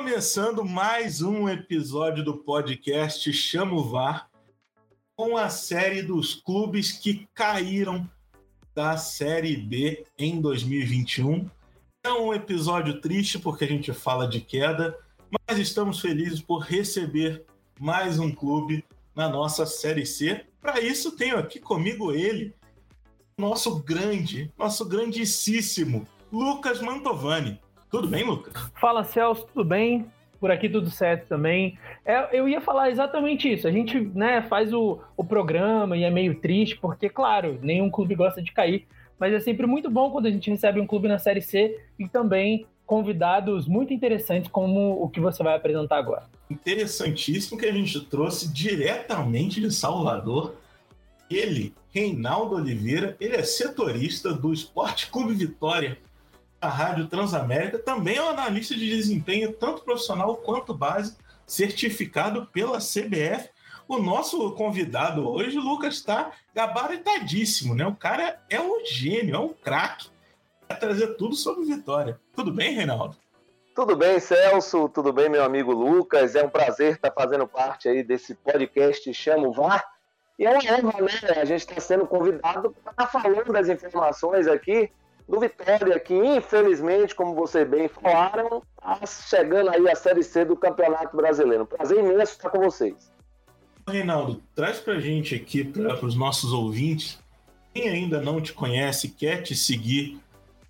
Começando mais um episódio do podcast Chama o VAR, com a série dos clubes que caíram da Série B em 2021. É um episódio triste porque a gente fala de queda, mas estamos felizes por receber mais um clube na nossa Série C. Para isso, tenho aqui comigo ele, nosso grande, nosso grandíssimo Lucas Mantovani. Tudo bem, Lucas? Fala, Celso, tudo bem? Por aqui tudo certo também. É, eu ia falar exatamente isso. A gente né, faz o, o programa e é meio triste, porque, claro, nenhum clube gosta de cair. Mas é sempre muito bom quando a gente recebe um clube na Série C e também convidados muito interessantes, como o que você vai apresentar agora. Interessantíssimo que a gente trouxe diretamente de Salvador. Ele, Reinaldo Oliveira, ele é setorista do Esporte Clube Vitória a Rádio Transamérica, também é um analista de desempenho, tanto profissional quanto base, certificado pela CBF. O nosso convidado hoje, Lucas, está gabaritadíssimo, né? O cara é um gênio, é um craque. Vai trazer tudo sobre Vitória. Tudo bem, Reinaldo? Tudo bem, Celso? Tudo bem, meu amigo Lucas? É um prazer estar fazendo parte aí desse podcast Chamo VAR. E é uma honra, né? A gente está sendo convidado para estar falando das informações aqui do Vitória, que infelizmente, como você bem falaram, está chegando aí a Série C do Campeonato Brasileiro. Prazer imenso estar com vocês. Reinaldo, traz para a gente aqui, para os nossos ouvintes, quem ainda não te conhece, quer te seguir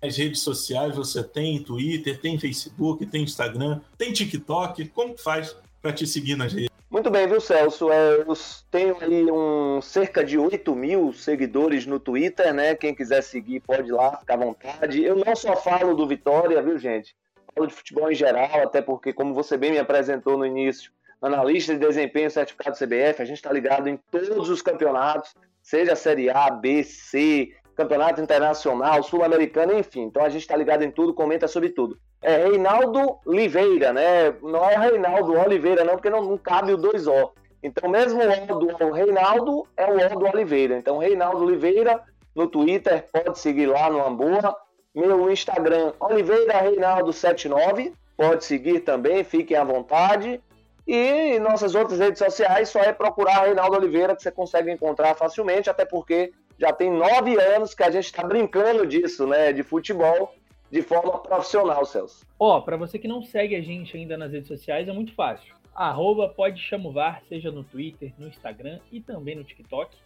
nas redes sociais, você tem Twitter, tem Facebook, tem Instagram, tem TikTok, como faz para te seguir nas redes? Muito bem, viu, Celso? É, eu tenho aí um, cerca de 8 mil seguidores no Twitter, né? Quem quiser seguir pode ir lá, ficar à vontade. Eu não só falo do Vitória, viu, gente? Falo de futebol em geral, até porque, como você bem me apresentou no início, analista de desempenho certificado CBF, a gente está ligado em todos os campeonatos, seja Série A, B, C, campeonato internacional, sul-americano, enfim. Então a gente está ligado em tudo, comenta sobre tudo é Reinaldo Oliveira, né? Não é Reinaldo Oliveira, não, porque não, não cabe o dois O. Então, mesmo o O do Reinaldo é o O do Oliveira. Então, Reinaldo Oliveira no Twitter, pode seguir lá no Amboa. Meu Instagram, Oliveira Reinaldo79, pode seguir também, fiquem à vontade. E nossas outras redes sociais só é procurar Reinaldo Oliveira que você consegue encontrar facilmente, até porque já tem nove anos que a gente está brincando disso, né? De futebol de forma profissional, Celso. Ó, oh, para você que não segue a gente ainda nas redes sociais, é muito fácil. Arroba pode chamovar, seja no Twitter, no Instagram e também no TikTok.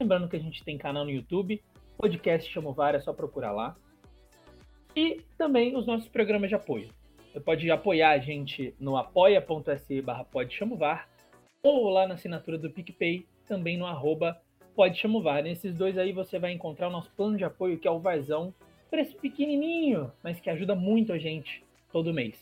Lembrando que a gente tem canal no YouTube, podcast Chamovar, é só procurar lá. E também os nossos programas de apoio. Você pode apoiar a gente no apoia.se barra ou lá na assinatura do PicPay, também no arroba pode chamovar. Nesses dois aí você vai encontrar o nosso plano de apoio, que é o Varzão, Preço pequenininho, mas que ajuda muito a gente todo mês.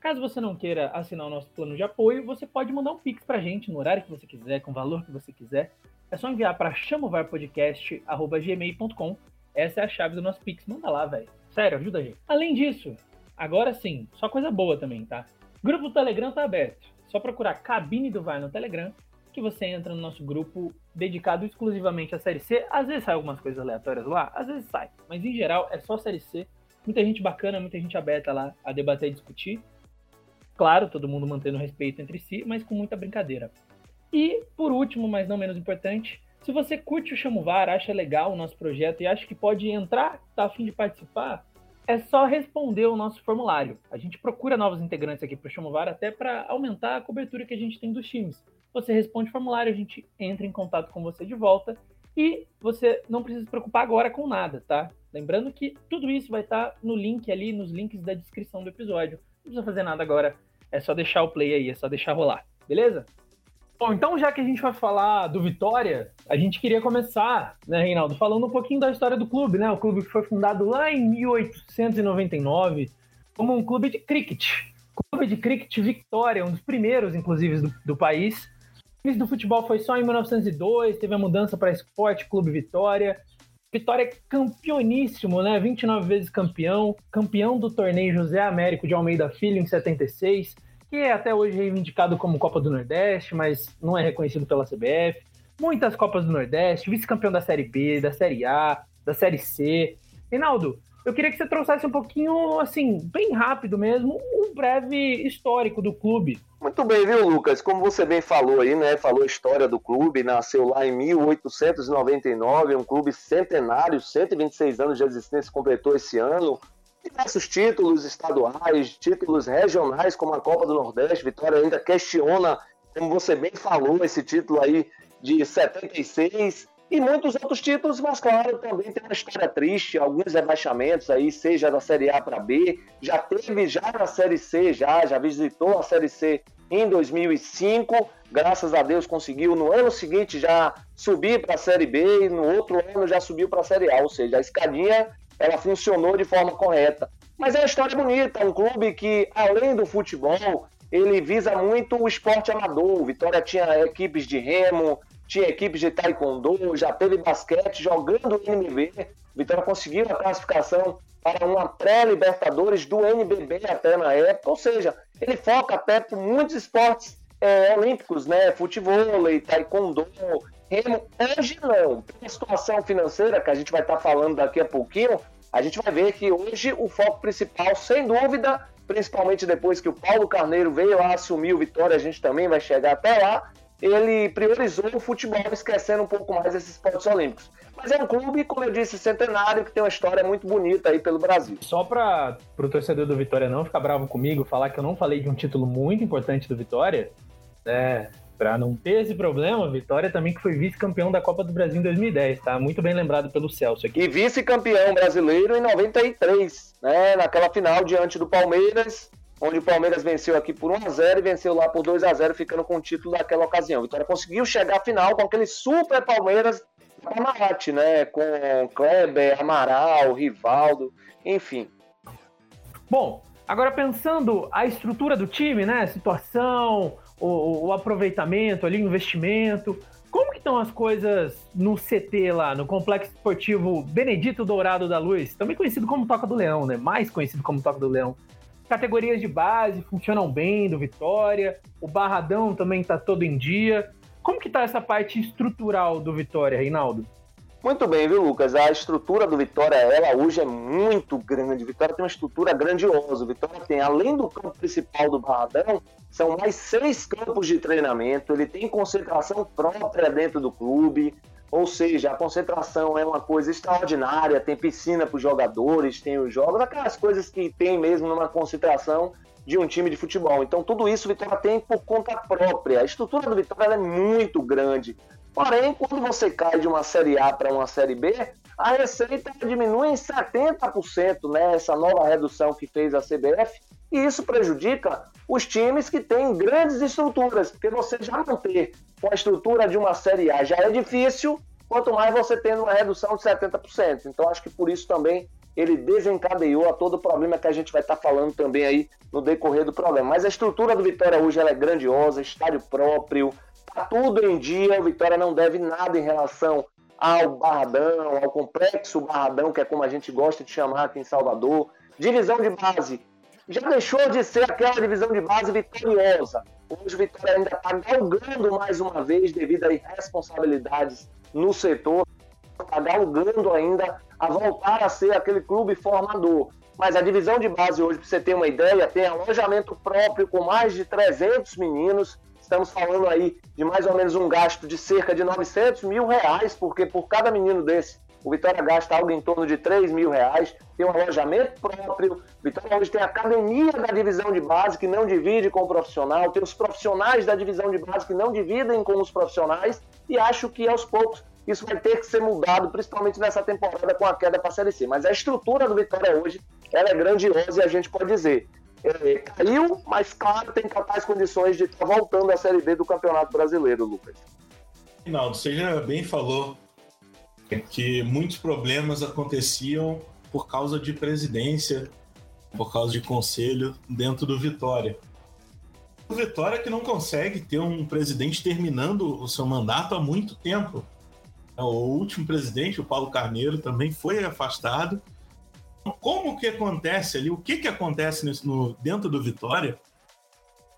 Caso você não queira assinar o nosso plano de apoio, você pode mandar um pix pra gente no horário que você quiser, com o valor que você quiser. É só enviar para chamovarpodcast@gmail.com. Essa é a chave do nosso pix. Manda lá, velho. Sério, ajuda a gente. Além disso, agora sim, só coisa boa também, tá? Grupo do Telegram tá aberto. Só procurar Cabine do VAR no Telegram que você entra no nosso grupo dedicado exclusivamente à Série C. Às vezes sai algumas coisas aleatórias lá, às vezes sai, mas em geral é só Série C. Muita gente bacana, muita gente aberta lá a debater e discutir. Claro, todo mundo mantendo respeito entre si, mas com muita brincadeira. E, por último, mas não menos importante, se você curte o Chamovar, acha legal o nosso projeto e acha que pode entrar, tá a fim de participar, é só responder o nosso formulário. A gente procura novos integrantes aqui para o Chamovar até para aumentar a cobertura que a gente tem dos times. Você responde o formulário, a gente entra em contato com você de volta e você não precisa se preocupar agora com nada, tá? Lembrando que tudo isso vai estar no link ali, nos links da descrição do episódio. Não precisa fazer nada agora, é só deixar o play aí, é só deixar rolar, beleza? Bom, então já que a gente vai falar do Vitória, a gente queria começar, né, Reinaldo, falando um pouquinho da história do clube, né? O clube que foi fundado lá em 1899 como um clube de cricket. Clube de cricket Vitória, um dos primeiros, inclusive, do, do país início do futebol foi só em 1902, teve a mudança para Esporte Clube Vitória. Vitória é campeoníssimo, né? 29 vezes campeão, campeão do torneio José Américo de Almeida Filho em 76, que é até hoje reivindicado como Copa do Nordeste, mas não é reconhecido pela CBF. Muitas Copas do Nordeste, vice-campeão da Série B, da Série A, da Série C. Reinaldo, eu queria que você trouxesse um pouquinho, assim, bem rápido mesmo, um breve histórico do clube. Muito bem, viu, Lucas? Como você bem falou aí, né? Falou a história do clube, nasceu lá em 1899, um clube centenário, 126 anos de existência completou esse ano. Diversos títulos estaduais, títulos regionais, como a Copa do Nordeste. Vitória ainda questiona, como você bem falou, esse título aí de 76 e muitos outros títulos, mas claro, também tem uma história triste, alguns rebaixamentos aí, seja da Série A para B, já teve já na Série C, já, já visitou a Série C em 2005, graças a Deus conseguiu no ano seguinte já subir para a Série B e no outro ano já subiu para a Série A, ou seja, a escadinha ela funcionou de forma correta. Mas é uma história bonita, um clube que além do futebol, ele visa muito o esporte amador. O Vitória tinha equipes de remo, tinha equipes de taekwondo, já teve basquete jogando o NBB. Vitória conseguiu a classificação para uma pré-Libertadores do NBB até na época, ou seja, ele foca até por muitos esportes é, olímpicos, né? Futebol, taekwondo, remo. Hoje não. Tem a situação financeira que a gente vai estar falando daqui a pouquinho, a gente vai ver que hoje o foco principal, sem dúvida, principalmente depois que o Paulo Carneiro veio lá assumir o Vitória, a gente também vai chegar até lá, ele priorizou o futebol, esquecendo um pouco mais esses esportes olímpicos. Mas é um clube, como eu disse, centenário, que tem uma história muito bonita aí pelo Brasil. Só para o torcedor do Vitória não ficar bravo comigo, falar que eu não falei de um título muito importante do Vitória, né? Para não ter esse problema, Vitória também que foi vice-campeão da Copa do Brasil em 2010, tá? Muito bem lembrado pelo Celso aqui. E vice-campeão brasileiro em 93, né? Naquela final diante do Palmeiras, onde o Palmeiras venceu aqui por 1x0 e venceu lá por 2x0, ficando com o título daquela ocasião. Vitória conseguiu chegar à final com aquele super Palmeiras Parmalat, né? Com Kleber, Amaral, Rivaldo, enfim. Bom, agora pensando a estrutura do time, né? Situação, o, o aproveitamento ali, investimento. Como que estão as coisas no CT lá, no Complexo Esportivo Benedito Dourado da Luz, também conhecido como Toca do Leão, né? Mais conhecido como Toca do Leão categorias de base funcionam bem do Vitória, o Barradão também está todo em dia. Como que está essa parte estrutural do Vitória, Reinaldo? Muito bem, viu, Lucas? A estrutura do Vitória, ela hoje é muito grande. O Vitória tem uma estrutura grandiosa. O Vitória tem, além do campo principal do Barradão, são mais seis campos de treinamento. Ele tem concentração própria dentro do clube. Ou seja, a concentração é uma coisa extraordinária, tem piscina para os jogadores, tem os jogos, aquelas coisas que tem mesmo numa concentração de um time de futebol. Então, tudo isso o Vitória tem por conta própria. A estrutura do Vitória é muito grande. Porém, quando você cai de uma Série A para uma Série B, a receita diminui em 70%, né? Essa nova redução que fez a CBF. E isso prejudica os times que têm grandes estruturas, porque você já não ter com a estrutura de uma Série A já é difícil, quanto mais você tendo uma redução de 70%. Então, acho que por isso também ele desencadeou a todo o problema que a gente vai estar falando também aí no decorrer do programa. Mas a estrutura do Vitória hoje é grandiosa, estádio próprio, tá tudo em dia, o Vitória não deve nada em relação ao Barradão, ao complexo Barradão, que é como a gente gosta de chamar aqui em Salvador. Divisão de base, já deixou de ser aquela divisão de base vitoriosa. Hoje o Vitória ainda está galgando mais uma vez devido a irresponsabilidades no setor, está galgando ainda a voltar a ser aquele clube formador. Mas a divisão de base hoje, para você ter uma ideia, tem alojamento próprio com mais de 300 meninos. Estamos falando aí de mais ou menos um gasto de cerca de 900 mil reais, porque por cada menino desse o Vitória gasta algo em torno de 3 mil reais, tem um alojamento próprio. O Vitória hoje tem a academia da divisão de base que não divide com o profissional, tem os profissionais da divisão de base que não dividem com os profissionais, e acho que aos poucos isso vai ter que ser mudado, principalmente nessa temporada com a queda para a Série C. Mas a estrutura do Vitória hoje ela é grandiosa e a gente pode dizer. É, caiu, mas claro, tem capaz condições de estar voltando à Série B do Campeonato Brasileiro, Lucas. Rinaldo, você já bem falou que muitos problemas aconteciam por causa de presidência, por causa de conselho dentro do Vitória. O Vitória que não consegue ter um presidente terminando o seu mandato há muito tempo. O último presidente, o Paulo Carneiro, também foi afastado. Como que acontece ali? O que, que acontece no, dentro do Vitória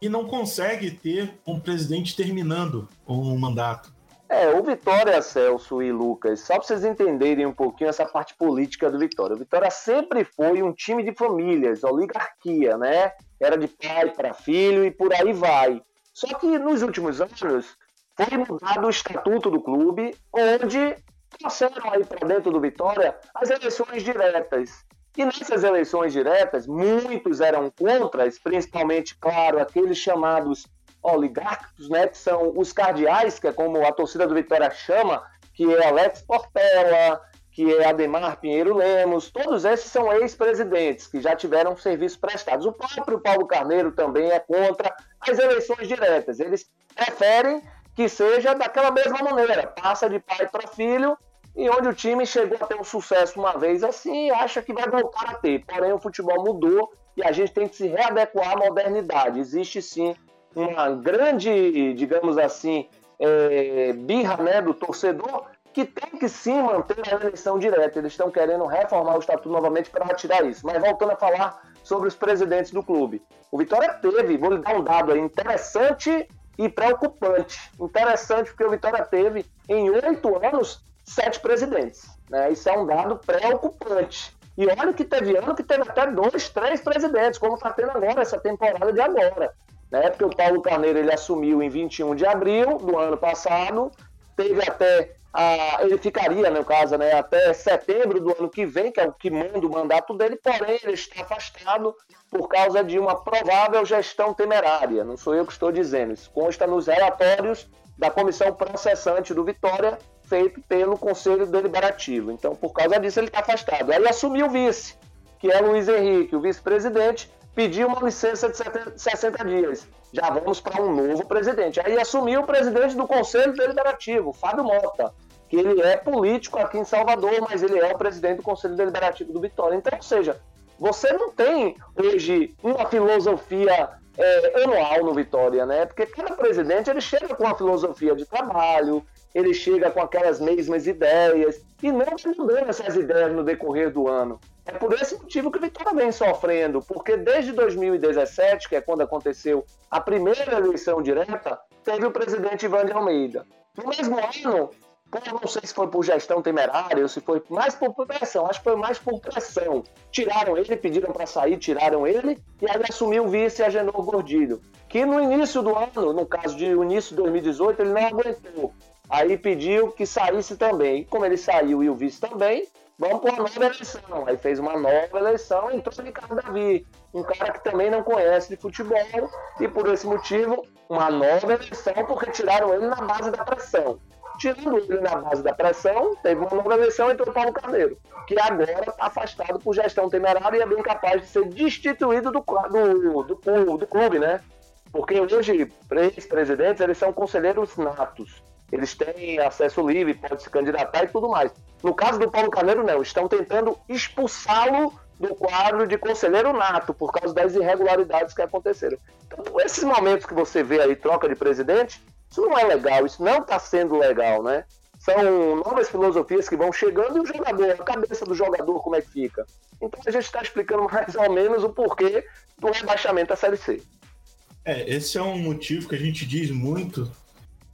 e não consegue ter um presidente terminando um mandato? É, o Vitória, Celso e Lucas, só para vocês entenderem um pouquinho essa parte política do Vitória. O Vitória sempre foi um time de famílias, oligarquia, né? Era de pai para filho e por aí vai. Só que nos últimos anos foi mudado o estatuto do clube, onde passaram aí para dentro do Vitória as eleições diretas. E nessas eleições diretas, muitos eram contra, principalmente, claro, aqueles chamados oligarcos, né, que são os cardeais, que é como a torcida do Vitória chama, que é Alex Portela, que é Ademar Pinheiro Lemos, todos esses são ex-presidentes que já tiveram serviços prestados. O próprio Paulo Carneiro também é contra as eleições diretas. Eles preferem que seja daquela mesma maneira, passa de pai para filho, e onde o time chegou a ter um sucesso uma vez assim, acha que vai voltar a ter. Porém, o futebol mudou e a gente tem que se readequar à modernidade. Existe sim uma grande, digamos assim, é, birra né, do torcedor que tem que sim manter a eleição direta. Eles estão querendo reformar o estatuto novamente para retirar isso. Mas voltando a falar sobre os presidentes do clube. O Vitória teve, vou lhe dar um dado aí interessante e preocupante. Interessante porque o Vitória teve, em oito anos, sete presidentes. Né? Isso é um dado preocupante. E olha que teve ano que teve até dois, três presidentes, como está tendo agora, essa temporada de agora. Né? Porque o Paulo Carneiro ele assumiu em 21 de abril do ano passado, teve até a, ele ficaria, no caso, né, até setembro do ano que vem, que é o que manda o mandato dele, porém ele está afastado por causa de uma provável gestão temerária. Não sou eu que estou dizendo, isso consta nos relatórios da comissão processante do Vitória, feito pelo Conselho Deliberativo. Então, por causa disso, ele está afastado. Aí assumiu o vice, que é Luiz Henrique, o vice-presidente, pediu uma licença de 60 dias. Já vamos para um novo presidente. Aí assumiu o presidente do Conselho Deliberativo, Fábio Mota, que ele é político aqui em Salvador, mas ele é o presidente do Conselho Deliberativo do Vitória. Então, ou seja, você não tem hoje uma filosofia é, anual no Vitória, né? Porque cada presidente ele chega com uma filosofia de trabalho, ele chega com aquelas mesmas ideias e não vai mudando essas ideias no decorrer do ano. É por esse motivo que o Vitória vem sofrendo, porque desde 2017, que é quando aconteceu a primeira eleição direta, teve o presidente Ivan de Almeida. No mesmo ano, não sei se foi por gestão temerária ou se foi mais por pressão, acho que foi mais por pressão. Tiraram ele, pediram para sair, tiraram ele, e aí assumiu o vice Agenor Gordilho, que no início do ano, no caso de início de 2018, ele não aguentou. Aí pediu que saísse também. Como ele saiu e o vice também, vamos para uma nova eleição. Aí fez uma nova eleição e entrou Ricardo Davi, um cara que também não conhece de futebol e por esse motivo, uma nova eleição porque tiraram ele na base da pressão. Tirando ele na base da pressão, teve uma nova eleição e entrou Paulo Carneiro, que agora está afastado por gestão temerária e é bem capaz de ser destituído do, do, do, do clube, né? Porque hoje, três presidentes, eles são conselheiros natos eles têm acesso livre, pode se candidatar e tudo mais. No caso do Paulo Carneiro, não, estão tentando expulsá-lo do quadro de conselheiro nato por causa das irregularidades que aconteceram. Então, esses momentos que você vê aí, troca de presidente, isso não é legal, isso não está sendo legal, né? São novas filosofias que vão chegando e o jogador, a cabeça do jogador, como é que fica. Então a gente está explicando mais ou menos o porquê do rebaixamento da Série C. É, esse é um motivo que a gente diz muito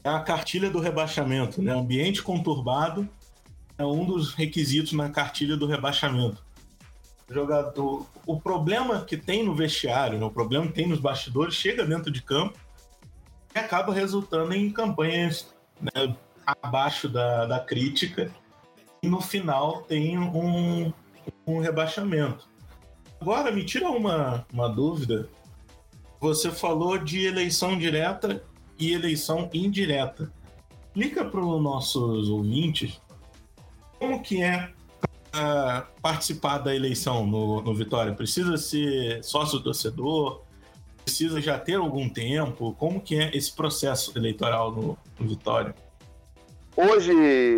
é a cartilha do rebaixamento, né? Ambiente conturbado é um dos requisitos na cartilha do rebaixamento. O jogador, o problema que tem no vestiário, né? o problema que tem nos bastidores, chega dentro de campo e acaba resultando em campanhas né, abaixo da, da crítica e no final tem um, um rebaixamento. Agora, me tira uma, uma dúvida. Você falou de eleição direta e eleição indireta. Explica para os nossos ouvintes como que é uh, participar da eleição no, no Vitória. Precisa ser sócio-torcedor? Precisa já ter algum tempo? Como que é esse processo eleitoral no, no Vitória? Hoje,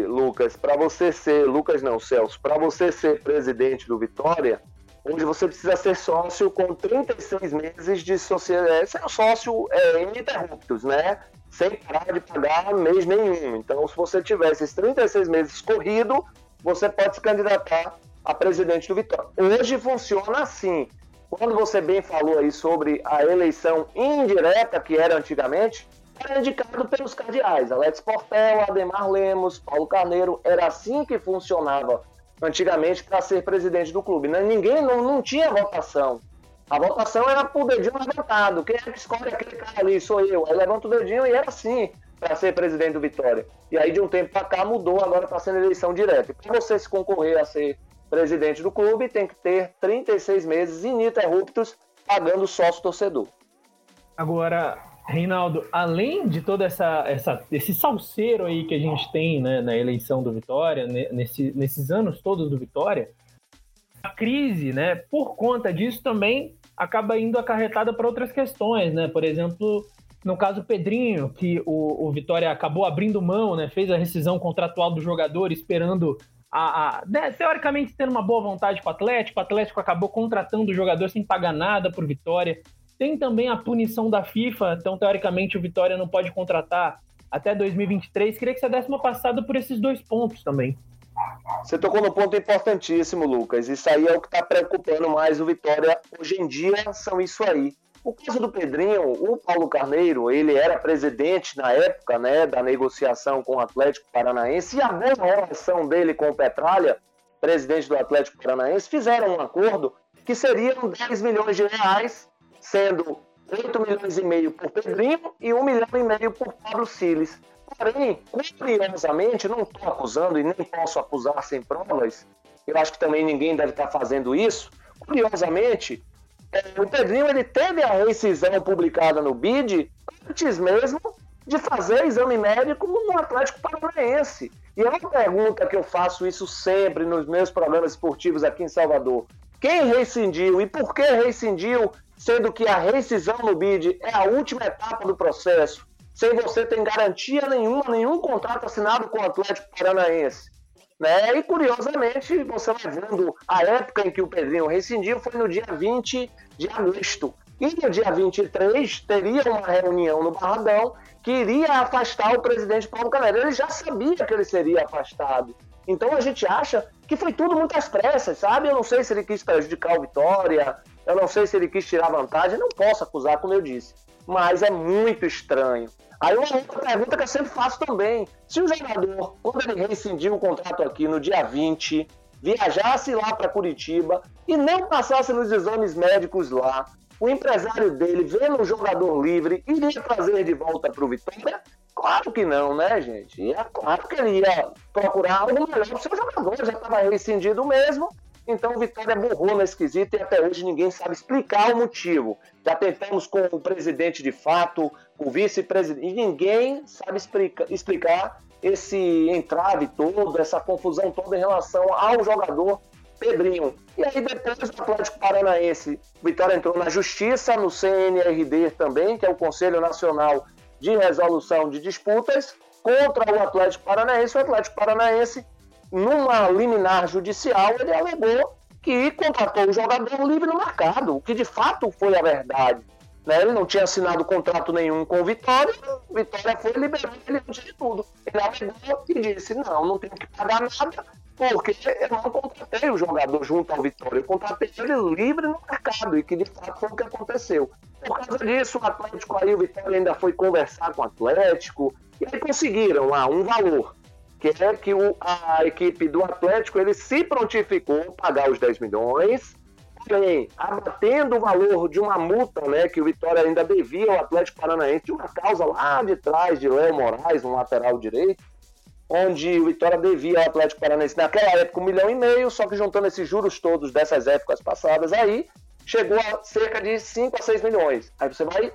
Lucas, para você ser, Lucas não, Celso, para você ser presidente do Vitória, onde você precisa ser sócio com 36 meses de sociedade, ser sócio é, ininterruptos, né? Sem parar de pagar mês nenhum. Então, se você tiver esses 36 meses corrido, você pode se candidatar a presidente do Vitória. Hoje funciona assim. Quando você bem falou aí sobre a eleição indireta que era antigamente, era indicado pelos cardeais, Alex Portel, Ademar Lemos, Paulo Carneiro, era assim que funcionava antigamente para ser presidente do clube. Né? Ninguém não, não tinha votação. A votação era por dedinho levantado. Quem é que escolhe aquele cara ali? Sou eu. Aí levanta o dedinho e era assim para ser presidente do Vitória. E aí de um tempo para cá mudou, agora está sendo eleição direta. Para você se concorrer a ser presidente do clube, tem que ter 36 meses ininterruptos pagando sócio torcedor. Agora, Reinaldo, além de todo essa, essa, esse salseiro aí que a gente tem né, na eleição do Vitória, nesse, nesses anos todos do Vitória, a crise, né, por conta disso também acaba indo acarretada para outras questões, né? Por exemplo, no caso Pedrinho, que o, o Vitória acabou abrindo mão, né, fez a rescisão contratual do jogador, esperando a, a né, teoricamente tendo uma boa vontade com o Atlético, o Atlético acabou contratando o jogador sem pagar nada por Vitória. Tem também a punição da FIFA, então teoricamente o Vitória não pode contratar até 2023. Queria que você desse uma passada por esses dois pontos também. Você tocou no ponto importantíssimo, Lucas. Isso aí é o que está preocupando mais o Vitória hoje em dia, são isso aí. O caso do Pedrinho, o Paulo Carneiro, ele era presidente na época né, da negociação com o Atlético Paranaense e a boa relação dele com o Petralha, presidente do Atlético Paranaense, fizeram um acordo que seriam 10 milhões de reais, sendo 8 milhões e meio por Pedrinho e 1 milhão e meio por Pablo Siles. Porém, curiosamente, não estou acusando e nem posso acusar sem provas, eu acho que também ninguém deve estar fazendo isso. Curiosamente, é, o Pedrinho ele teve a rescisão publicada no BID antes mesmo de fazer exame médico no Atlético Paranaense. E é uma pergunta que eu faço isso sempre nos meus programas esportivos aqui em Salvador. Quem rescindiu e por que rescindiu, sendo que a rescisão no BID é a última etapa do processo, sem você ter garantia nenhuma, nenhum contrato assinado com o Atlético Paranaense? Né? E curiosamente, você vai vendo a época em que o Pedrinho rescindiu foi no dia 20 de agosto. E no dia 23 teria uma reunião no Barradão que iria afastar o presidente Paulo Caneiro. Ele já sabia que ele seria afastado. Então a gente acha que foi tudo muito às pressas, sabe? Eu não sei se ele quis prejudicar o Vitória, eu não sei se ele quis tirar vantagem, não posso acusar, como eu disse. Mas é muito estranho. Aí uma outra pergunta que eu sempre faço também: se o jogador, quando ele rescindiu o contrato aqui no dia 20, viajasse lá para Curitiba e não passasse nos exames médicos lá, o empresário dele, vendo o jogador livre, iria trazer de volta para o Vitória? Claro que não, né, gente? É claro que ele ia procurar algo melhor para o seu jogador, já estava rescindido mesmo, então Vitória burrou nesse quesito e até hoje ninguém sabe explicar o motivo. Já tentamos com o presidente de fato, o vice-presidente, e ninguém sabe explica, explicar esse entrave todo, essa confusão toda em relação ao jogador Pedrinho. E aí depois o Atlético Paranaense, Vitória entrou na justiça, no CNRD também, que é o Conselho Nacional de Resolução de Disputas, contra o Atlético Paranaense. O Atlético Paranaense numa liminar judicial, ele alegou que contratou o jogador livre no mercado, o que de fato foi a verdade. Né? Ele não tinha assinado contrato nenhum com o Vitória, o Vitória foi liberar ele de tudo. Ele alegou e disse: não, não tenho que pagar nada, porque eu não contratei o jogador junto ao Vitória, eu contratei ele livre no mercado, e que de fato foi o que aconteceu. Por causa disso, o Atlético aí, o Vitória ainda foi conversar com o Atlético, e aí conseguiram lá um valor que é que o, a equipe do Atlético ele se prontificou a pagar os 10 milhões, porém, abatendo o valor de uma multa né, que o Vitória ainda devia ao Atlético Paranaense, de uma causa lá de trás de Léo Moraes, um lateral direito, onde o Vitória devia ao Atlético Paranaense naquela época um milhão e meio, só que juntando esses juros todos dessas épocas passadas aí, chegou a cerca de 5 a 6 milhões. Aí você vai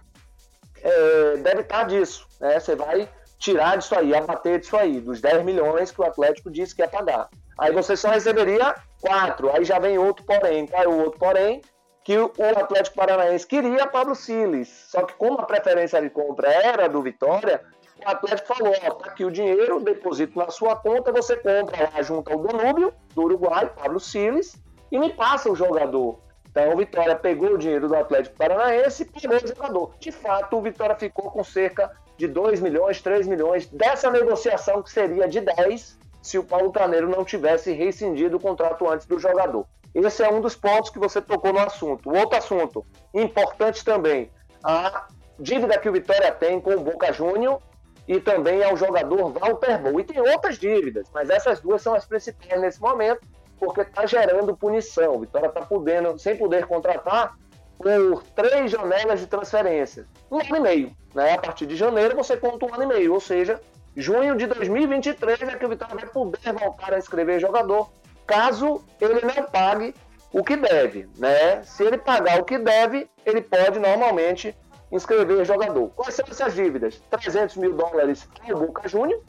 é, debitar disso, né? Você vai tirar disso aí, abater disso aí, dos 10 milhões que o Atlético disse que ia pagar. Aí você só receberia 4, aí já vem outro porém, caiu outro porém, que o Atlético Paranaense queria Pablo Siles. Só que como a preferência de compra era do Vitória, o Atlético falou, ó, tá aqui o dinheiro, deposito na sua conta, você compra lá junto ao Danúbio, do Uruguai, Pablo Siles, e me passa o jogador. Então o Vitória pegou o dinheiro do Atlético Paranaense e pegou o jogador. De fato, o Vitória ficou com cerca de 2 milhões, 3 milhões dessa negociação que seria de 10 se o Paulo Carneiro não tivesse rescindido o contrato antes do jogador. Esse é um dos pontos que você tocou no assunto. Outro assunto importante também, a dívida que o Vitória tem com o Boca Júnior e também ao jogador Walter Bol. E tem outras dívidas, mas essas duas são as principais nesse momento, porque está gerando punição. O Vitória está podendo, sem poder contratar, por três janelas de transferência. Um ano e meio. Né? A partir de janeiro você conta um ano e meio, ou seja, junho de 2023 é que o Vitória vai poder voltar a escrever jogador, caso ele não pague o que deve. Né? Se ele pagar o que deve, ele pode normalmente inscrever jogador. Quais são essas dívidas? 300 mil dólares ao Boca Júnior,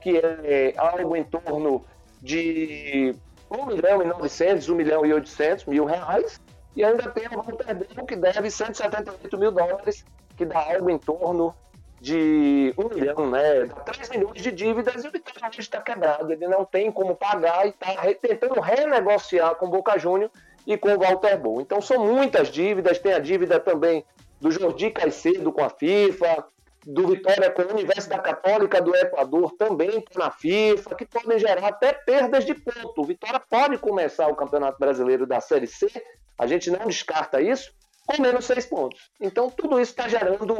que é algo em torno de 1 milhão e 900, 1 milhão e 800 mil reais. E ainda tem o Walter Bell, que deve 178 mil dólares, que dá algo em torno de 1 milhão, né? Dá 3 milhões de dívidas e o Vitória está quebrado. Ele não tem como pagar e está tentando renegociar com o Boca Júnior e com o Walter Bom. Então são muitas dívidas, tem a dívida também do Jordi Caicedo com a FIFA, do Vitória com a Universidade Católica do Equador também está na FIFA, que podem gerar até perdas de ponto. O Vitória pode começar o Campeonato Brasileiro da Série C, a gente não descarta isso, com menos seis pontos. Então tudo isso está gerando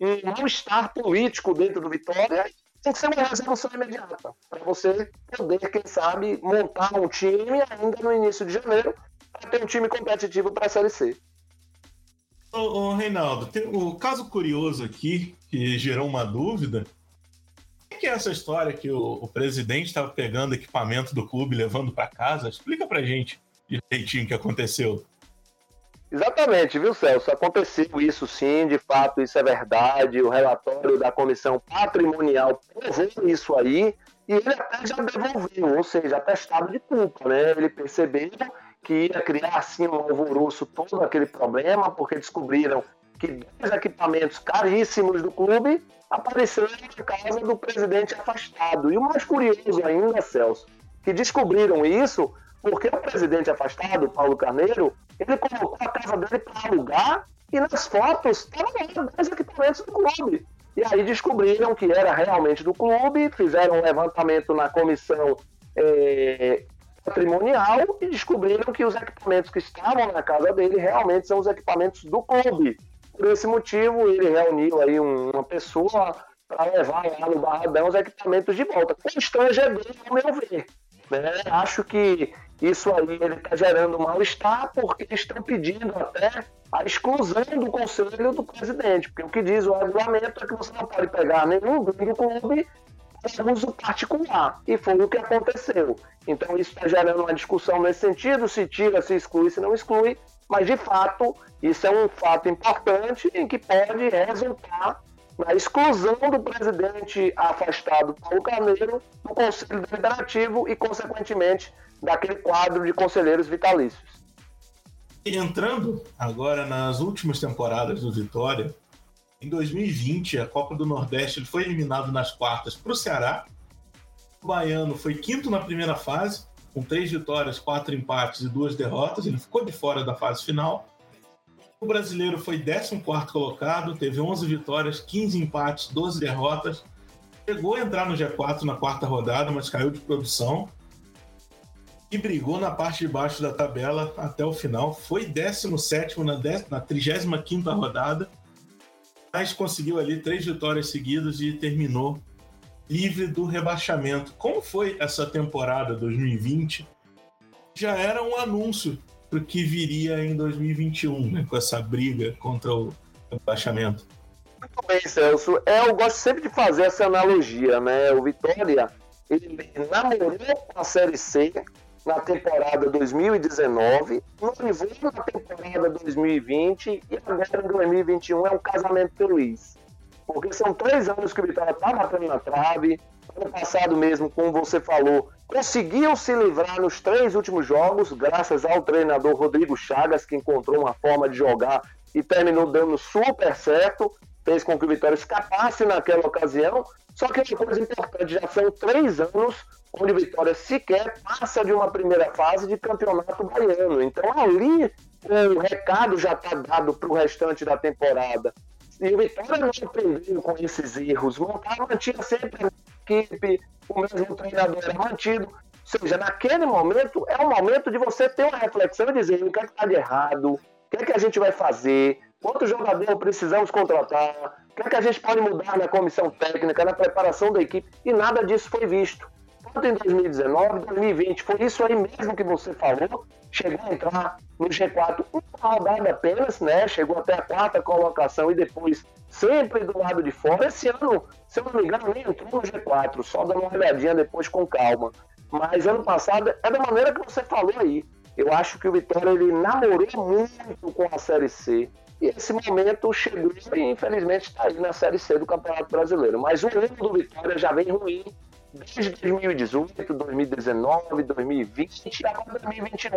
um mal-estar político dentro do Vitória tem que ser uma resolução imediata para você poder, quem sabe, montar um time ainda no início de janeiro para ter um time competitivo para a Série C. Ô, ô, Reinaldo, tem um caso curioso aqui que gerou uma dúvida. O que é essa história que o, o presidente estava pegando equipamento do clube levando para casa? Explica pra gente direitinho o que aconteceu. Exatamente, viu, Celso? Aconteceu isso sim, de fato, isso é verdade. O relatório da comissão patrimonial provou isso aí e ele até já devolveu, ou seja, atestado de culpa, né? Ele percebeu que ia criar assim um alvoroço todo aquele problema, porque descobriram que dois equipamentos caríssimos do clube apareceram na casa do presidente afastado. E o mais curioso ainda, Celso, que descobriram isso porque o presidente afastado, Paulo Carneiro, ele colocou a casa dele para alugar e nas fotos estavam dois equipamentos do clube. E aí descobriram que era realmente do clube, fizeram um levantamento na comissão é, patrimonial e descobriram que os equipamentos que estavam na casa dele realmente são os equipamentos do clube. Por esse motivo, ele reuniu aí uma pessoa para levar lá no Barradão os equipamentos de volta. Constrangedor, ao meu ver. Né? Acho que isso aí ele está gerando mal-estar porque estão pedindo até a exclusão do conselho do presidente, porque o que diz o regulamento é que você não pode pegar nenhum do clube para uso particular, e foi o que aconteceu. Então isso está gerando uma discussão nesse sentido, se tira, se exclui, se não exclui, mas de fato isso é um fato importante em que pode resultar na exclusão do presidente afastado Paulo Carneiro do Conselho Deliberativo e, consequentemente, daquele quadro de conselheiros vitalícios. Entrando agora nas últimas temporadas do Vitória, em 2020, a Copa do Nordeste ele foi eliminado nas quartas para o Ceará. O Baiano foi quinto na primeira fase, com três vitórias, quatro empates e duas derrotas. Ele ficou de fora da fase final. O brasileiro foi 14 colocado, teve 11 vitórias, 15 empates, 12 derrotas. Chegou a entrar no G4 na quarta rodada, mas caiu de produção. E brigou na parte de baixo da tabela até o final. Foi 17 na, na 35 rodada, mas conseguiu ali três vitórias seguidas e terminou livre do rebaixamento. Como foi essa temporada 2020? Já era um anúncio para o que viria em 2021, né, com essa briga contra o rebaixamento. Muito bem, Celso. É, eu gosto sempre de fazer essa analogia, né? O Vitória, ele namorou com a Série C na temporada 2019, noivou na temporada 2020 e agora em 2021 é um casamento feliz. Porque são três anos que o Vitória está batendo na trave, ano passado mesmo, como você falou, conseguiu se livrar nos três últimos jogos, graças ao treinador Rodrigo Chagas, que encontrou uma forma de jogar e terminou dando super certo, fez com que o Vitória escapasse naquela ocasião. Só que uma coisa importante, já são três anos onde o Vitória sequer passa de uma primeira fase de campeonato baiano. Então ali o recado já está dado para o restante da temporada. E o Vitória não aprendeu com esses erros. Montava, mantinha sempre equipe, o mesmo treinador era mantido. Ou seja, naquele momento, é o momento de você ter uma reflexão e dizer o que é está de errado, o que é que a gente vai fazer, quanto jogador precisamos contratar, o que, é que a gente pode mudar na comissão técnica, na preparação da equipe, e nada disso foi visto. Tanto em 2019, 2020, foi isso aí mesmo que você falou, chegou a entrar no G4 uma rodada apenas, né? Chegou até a quarta colocação e depois sempre do lado de fora. Esse ano, se eu não me engano, nem entrou no G4, só dando uma olhadinha depois com calma. Mas ano passado é da maneira que você falou aí. Eu acho que o Vitória ele namorou muito com a Série C. E esse momento chegou e infelizmente está aí na Série C do Campeonato Brasileiro. Mas o ano do Vitória já vem ruim desde 2018, 2019, 2020 e agora 2021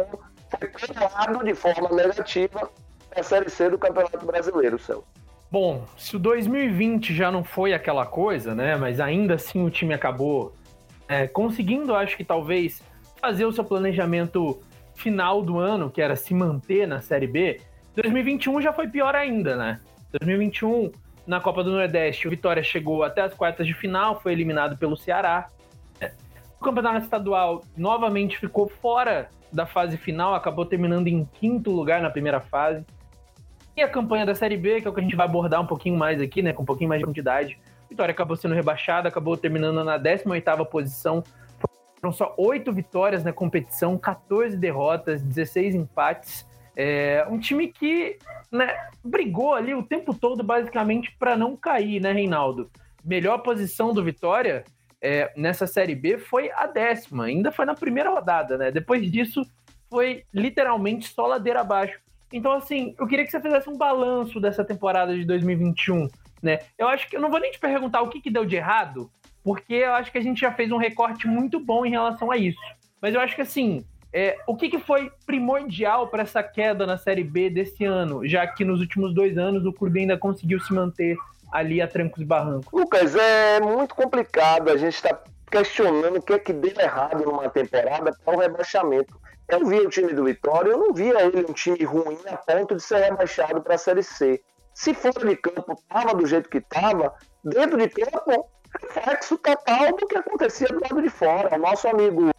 foi coroado de forma negativa a Série C do Campeonato Brasileiro, Celso. Bom, se o 2020 já não foi aquela coisa, né? Mas ainda assim o time acabou é, conseguindo, acho que talvez, fazer o seu planejamento final do ano, que era se manter na Série B. 2021 já foi pior ainda, né? 2021 na Copa do Nordeste, o Vitória chegou até as quartas de final, foi eliminado pelo Ceará. O Campeonato Estadual novamente ficou fora da fase final, acabou terminando em quinto lugar na primeira fase. E a campanha da Série B, que é o que a gente vai abordar um pouquinho mais aqui, né, com um pouquinho mais de quantidade. Vitória acabou sendo rebaixada, acabou terminando na 18ª posição. Foram só oito vitórias na competição, 14 derrotas, 16 empates. É um time que né, brigou ali o tempo todo, basicamente, para não cair, né, Reinaldo? Melhor posição do Vitória é, nessa Série B foi a décima, ainda foi na primeira rodada, né? Depois disso, foi literalmente só ladeira abaixo. Então, assim, eu queria que você fizesse um balanço dessa temporada de 2021, né? Eu acho que eu não vou nem te perguntar o que, que deu de errado, porque eu acho que a gente já fez um recorte muito bom em relação a isso. Mas eu acho que, assim, é, o que, que foi primordial para essa queda na Série B desse ano, já que nos últimos dois anos o clube ainda conseguiu se manter ali a trancos e barrancos? Lucas, é muito complicado. A gente está questionando o que é que deu errado numa temporada para o rebaixamento. Eu vi o time do Vitória, eu não via ele um time ruim a ponto de ser rebaixado para a Série C. Se fora de campo estava do jeito que estava, dentro de campo, reflexo total do que acontecia do lado de fora. O nosso amigo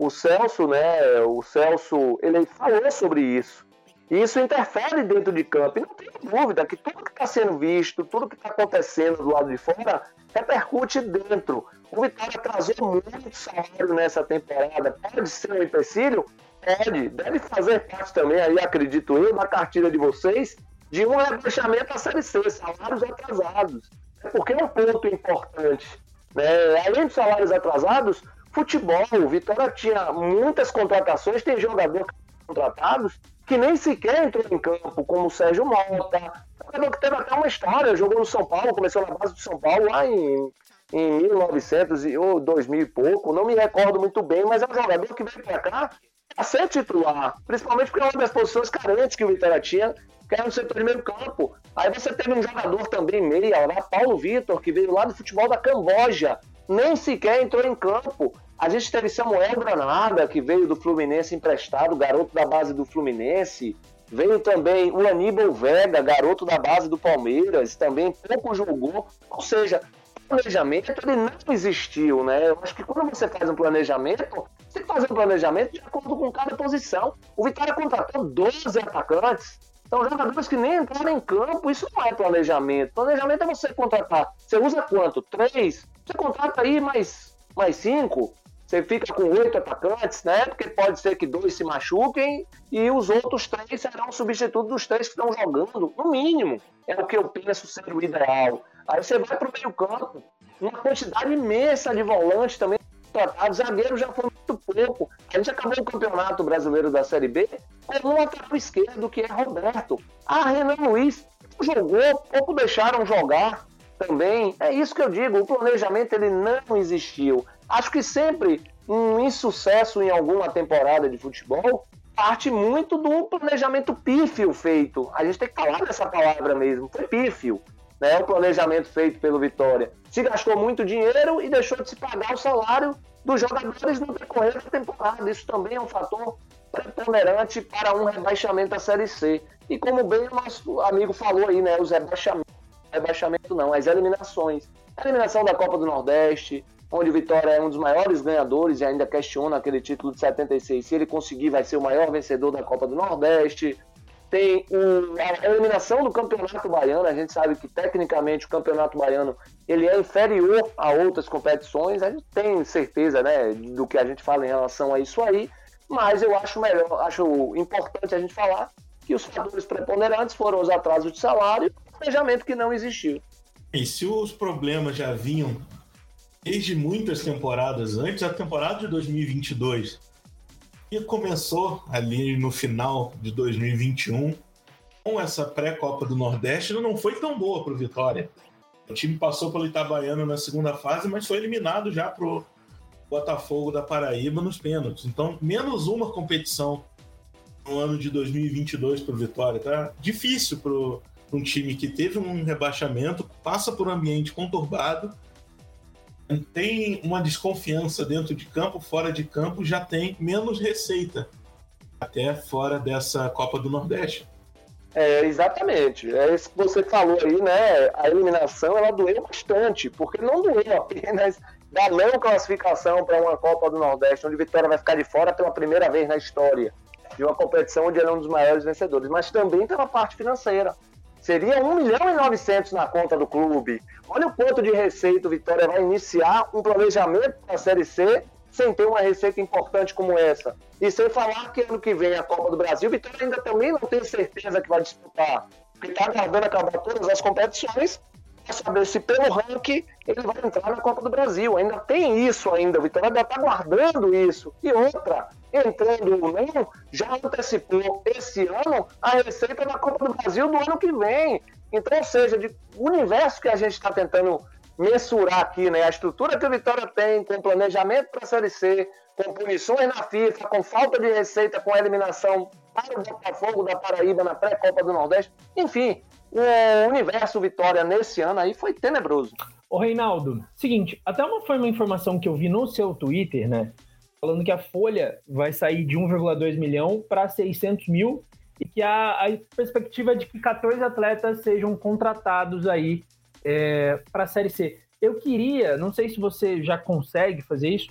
o Celso, né, o Celso, ele falou sobre isso. E isso interfere dentro de campo. E não tem dúvida que tudo que está sendo visto, tudo que está acontecendo do lado de fora, repercute dentro. O Vitória atrasou muito salário nessa temporada. Pode ser um empecilho? Pode. Deve fazer parte também, aí acredito eu, da cartilha de vocês, de um rebaixamento à Série C, salários atrasados. É porque é um ponto importante. Né? Além dos salários atrasados, futebol. O Vitória tinha muitas contratações, tem jogadores contratados que nem sequer entrou em campo, como o Sérgio Mota. Jogador que teve até uma história, jogou no São Paulo, começou na base do São Paulo lá em, em 1900 ou 2000 e pouco, não me recordo muito bem, mas é um jogador que veio para cá a ser titular, principalmente porque é uma das posições carentes que o Vitória tinha, que era no setor de meio campo. Aí você teve um jogador também meia lá, Paulo Vitor, que veio lá do futebol da Camboja, nem sequer entrou em campo. A gente teve Samuel Granada, que veio do Fluminense emprestado, garoto da base do Fluminense. Veio também o Aníbal Vega, garoto da base do Palmeiras, também pouco jogou. Ou seja, planejamento ele não existiu, né? Eu acho que quando você faz um planejamento, você faz um planejamento de acordo com cada posição. O Vitória contratou 12 atacantes. São jogadores que nem entraram em campo. Isso não é planejamento. Planejamento é você contratar. Você usa quanto? Três? Você contrata aí mais, mais cinco, você fica com oito atacantes, né? Porque pode ser que dois se machuquem e os outros três serão substitutos dos três que estão jogando, no mínimo. É o que eu penso ser o ideal. Aí você vai para o meio-campo, uma quantidade imensa de volantes também tratados. Zagueiro já foi muito pouco. A gente acabou o campeonato brasileiro da Série B com um ataque esquerdo, que é Roberto. Ah, Renan Luiz jogou, pouco deixaram jogar também. É isso que eu digo, o planejamento ele não existiu. Acho que sempre um insucesso em alguma temporada de futebol parte muito do planejamento pífio feito. A gente tem que falar dessa palavra mesmo, foi pífio. Né, o planejamento feito pelo Vitória. Se gastou muito dinheiro e deixou de se pagar o salário dos jogadores no decorrer da temporada. Isso também é um fator preponderante para um rebaixamento da Série C. E como bem o nosso amigo falou aí, né, os rebaixamentos rebaixamento não, as eliminações. A eliminação da Copa do Nordeste, onde o Vitória é um dos maiores ganhadores e ainda questiona aquele título de 76. Se ele conseguir, vai ser o maior vencedor da Copa do Nordeste. tem a eliminação do Campeonato Baiano. A gente sabe que tecnicamente o Campeonato Baiano ele é inferior a outras competições. A gente tem certeza, né, do que a gente fala em relação a isso aí. Mas eu acho melhor, acho importante a gente falar que os fatores preponderantes foram os atrasos de salário planejamento que não existiu. E se os problemas já vinham desde muitas temporadas antes da temporada de 2022 e começou ali no final de 2021 com essa pré-copa do Nordeste não foi tão boa para o Vitória. O time passou pelo Itabaiano na segunda fase, mas foi eliminado já pro Botafogo da Paraíba nos pênaltis. Então, menos uma competição no ano de 2022 para o Vitória. Tá difícil para um time que teve um rebaixamento, passa por um ambiente conturbado, tem uma desconfiança dentro de campo, fora de campo, já tem menos receita até fora dessa Copa do Nordeste. É, exatamente. É isso que você falou aí, né? A eliminação ela doeu bastante, porque não doeu apenas da não classificação para uma Copa do Nordeste, onde Vitória vai ficar de fora pela primeira vez na história de uma competição onde ele é um dos maiores vencedores, mas também pela parte financeira. Seria 1 milhão e 900 na conta do clube. Olha o quanto de receita o Vitória vai iniciar um planejamento para a Série C sem ter uma receita importante como essa. E sem falar que ano que vem a Copa do Brasil, o Vitória ainda também não tem certeza que vai disputar. Porque está aguardando acabar todas as competições para saber se pelo ranking ele vai entrar na Copa do Brasil. Ainda tem isso ainda, o Vitória ainda está guardando isso. E outra, entrando ou não, já antecipou esse ano a receita da Copa do Brasil do ano que vem. Então, ou seja, de universo que a gente está tentando mensurar aqui, né? A estrutura que o Vitória tem, com planejamento para a Série C, com punições na FIFA, com falta de receita, com eliminação para o Botafogo da Paraíba na pré-Copa do Nordeste. Enfim, o universo Vitória nesse ano aí foi tenebroso. Ô Reinaldo, seguinte, até uma foi uma informação que eu vi no seu Twitter, né? Falando que a folha vai sair de 1,2 milhão para 600 mil e que a, a, perspectiva é de que 14 atletas sejam contratados aí é, para a Série C. Eu queria, não sei se você já consegue fazer isso,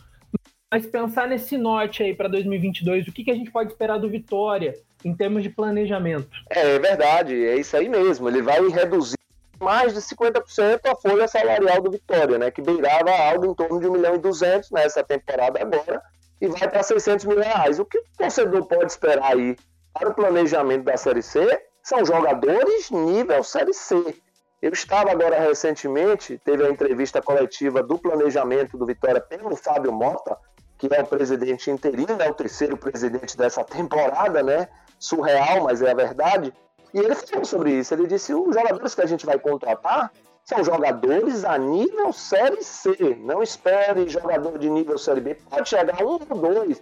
mas pensar nesse norte aí para 2022, o que, que a gente pode esperar do Vitória em termos de planejamento? É, é verdade, é isso aí mesmo. Ele vai reduzir mais de 50% a folha salarial do Vitória, né, que beirava algo em torno de 1 milhão e 200 nessa temporada agora, e vai para 600 mil reais. O que o torcedor pode esperar aí para o planejamento da Série C são jogadores nível Série C. Eu estava agora recentemente, teve a entrevista coletiva do planejamento do Vitória pelo Fábio Mota, que é o presidente interino, é o terceiro presidente dessa temporada, né? Surreal, mas é a verdade. E ele falou sobre isso. Ele disse: os jogadores que a gente vai contratar são jogadores a nível Série C. Não espere jogador de nível Série B. Pode chegar um ou dois,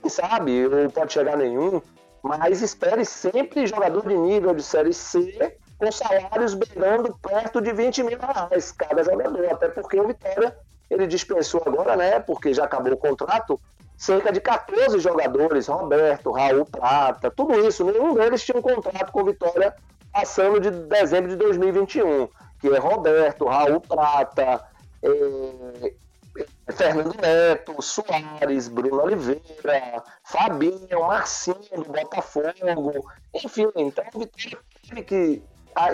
quem sabe, ou pode chegar nenhum. Mas espere sempre jogador de nível de Série C com salários beirando perto de 20 mil reais cada jogador. Até porque o Vitória ele dispensou agora, né, porque já acabou o contrato, cerca de 14 jogadores, Roberto, Raul Prata, tudo isso, nenhum deles tinha um contrato com Vitória passando de dezembro de 2021, que é Roberto, Raul Prata, é, é, Fernando Neto, Soares, Bruno Oliveira, Fabinho, Marcinho do Botafogo, enfim, então Vitória teve que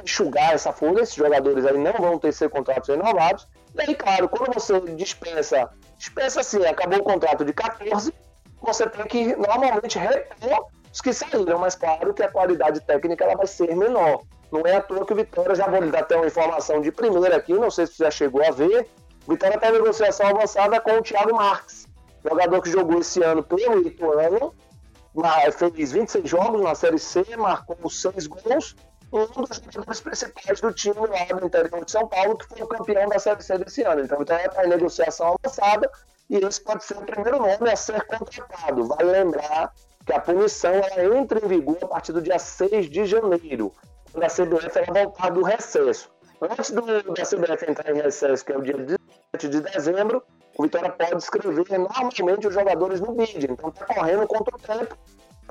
enxugar essa folha, esses jogadores aí não vão ter seus contratos renovados, e aí, claro, quando você dispensa, dispensa assim, acabou o contrato de 14, você tem que normalmente repor os que saíram, mas claro que a qualidade técnica ela vai ser menor. Não é à toa que o Vitória, já vou lhe dar até uma informação de primeira aqui, não sei se você já chegou a ver, o Vitória tem negociação avançada com o Thiago Marques, jogador que jogou esse ano pelo Ituano, fez 26 jogos na Série C, marcou 6 gols um dos jogadores principais do time lá do interior de São Paulo, que foi o campeão da Série C desse ano. Então, então está em negociação avançada e esse pode ser o primeiro nome a ser contratado. Vale lembrar que a punição ela entra em vigor a partir do dia 6 de janeiro, quando a CBF ela voltar do recesso. Antes do, da CBF entrar em recesso, que é o dia 17 de dezembro, o Vitória pode escrever normalmente os jogadores no BID. Então está correndo contra o tempo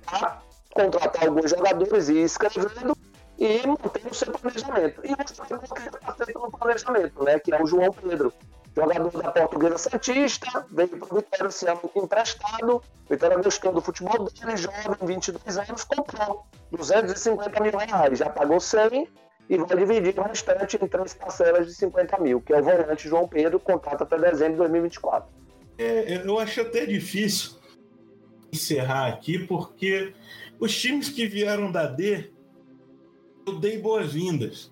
para contratar alguns jogadores e ir escrevendo e mantém o seu planejamento. E outro jogador que está feito no planejamento, né, que é o João Pedro. Jogador da Portuguesa Santista, veio para o Vitória esse ano emprestado. Vitória gostou do futebol dele, jovem, 22 anos, comprou 250 mil reais, já pagou 100 e vai dividir o restante em três parcelas de 50 mil, que é o volante João Pedro, contrato até dezembro de 2024. É, eu acho até difícil encerrar aqui, porque os times que vieram da D, eu dei boas-vindas.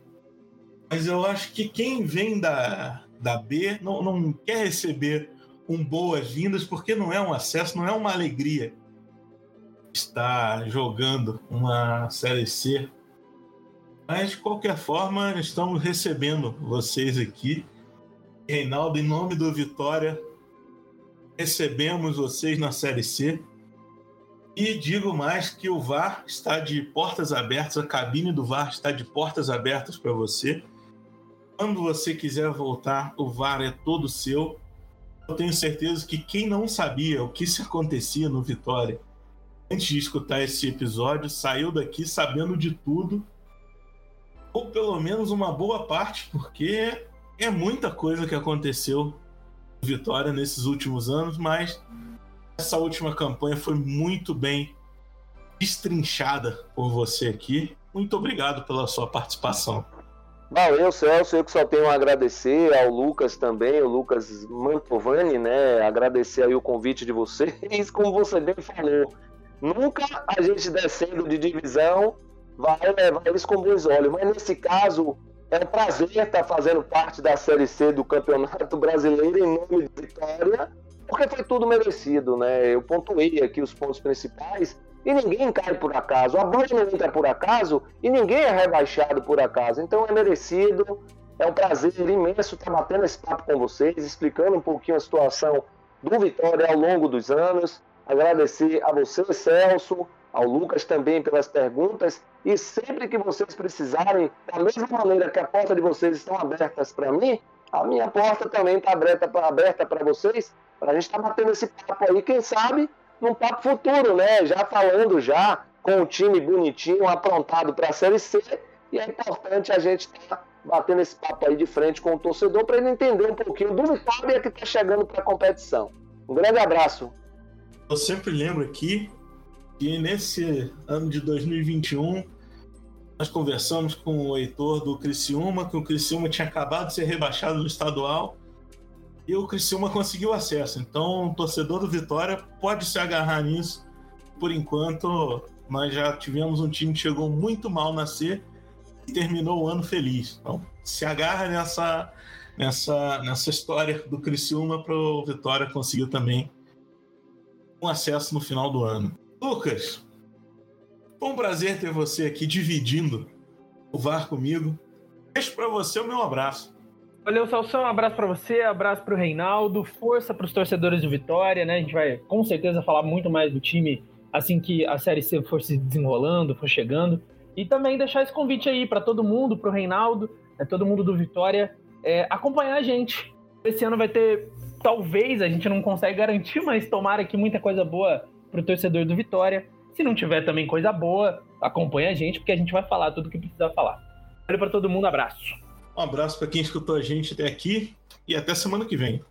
Mas eu acho que quem vem da, da B não, não quer receber um boas-vindas, porque não é um acesso, não é uma alegria estar jogando uma Série C. Mas, de qualquer forma, estamos recebendo vocês aqui. Reinaldo, em nome do Vitória, recebemos vocês na Série C. E digo mais que o VAR está de portas abertas, a cabine do VAR está de portas abertas para você. Quando você quiser voltar, o VAR é todo seu. Eu tenho certeza que quem não sabia o que se acontecia no Vitória antes de escutar esse episódio saiu daqui sabendo de tudo, ou pelo menos uma boa parte, porque é muita coisa que aconteceu no Vitória nesses últimos anos, mas essa última campanha foi muito bem destrinchada por você aqui. Muito obrigado pela sua participação. Valeu, Celso. Eu que só tenho a agradecer ao Lucas também, o Lucas Mantovani, né? Agradecer aí o convite de vocês. Como você bem falou, nunca a gente descendo de divisão vai levar eles com bons olhos. Mas nesse caso, é um prazer estar fazendo parte da Série C do Campeonato Brasileiro em nome de Vitória, porque foi tudo merecido, né? Eu pontuei aqui os pontos principais e ninguém cai por acaso. A Band não entra por acaso e ninguém é rebaixado por acaso. Então é merecido. É um prazer imenso estar batendo esse papo com vocês, explicando um pouquinho a situação do Vitória ao longo dos anos. Agradecer a você, Celso, ao Lucas também pelas perguntas. E sempre que vocês precisarem, da mesma maneira que a porta de vocês estão abertas para mim, a minha porta também está aberta para vocês, para a gente estar tá batendo esse papo aí. Quem sabe num papo futuro, né? Já falando já com o time bonitinho, aprontado para a Série C, e é importante a gente estar tá batendo esse papo aí de frente com o torcedor para ele entender um pouquinho do Vitória que está chegando para a competição. Um grande abraço. Eu sempre lembro aqui que nesse ano de 2021 nós conversamos com o Heitor do Criciúma, que o Criciúma tinha acabado de ser rebaixado no estadual e o Criciúma conseguiu acesso. Então, o torcedor do Vitória pode se agarrar nisso. Por enquanto, nós já tivemos um time que chegou muito mal na C e terminou o ano feliz. Então, se agarra nessa, nessa, nessa história do Criciúma para o Vitória conseguir também um acesso no final do ano. Lucas, foi um prazer ter você aqui dividindo o VAR comigo. Deixo para você o meu abraço. Valeu, Salsão. Um abraço para você, abraço para o Reinaldo, força para os torcedores do Vitória, né? A gente vai com certeza falar muito mais do time assim que a Série C for se desenrolando, for chegando. E também deixar esse convite aí para todo mundo, para o Reinaldo, né, todo mundo do Vitória, é, acompanhar a gente. Esse ano vai ter, talvez, a gente não consegue garantir, mas tomara que muita coisa boa para o torcedor do Vitória. Se não tiver também coisa boa, acompanha a gente, porque a gente vai falar tudo o que precisa falar. Valeu para todo mundo, abraço. Um abraço para quem escutou a gente até aqui e até semana que vem.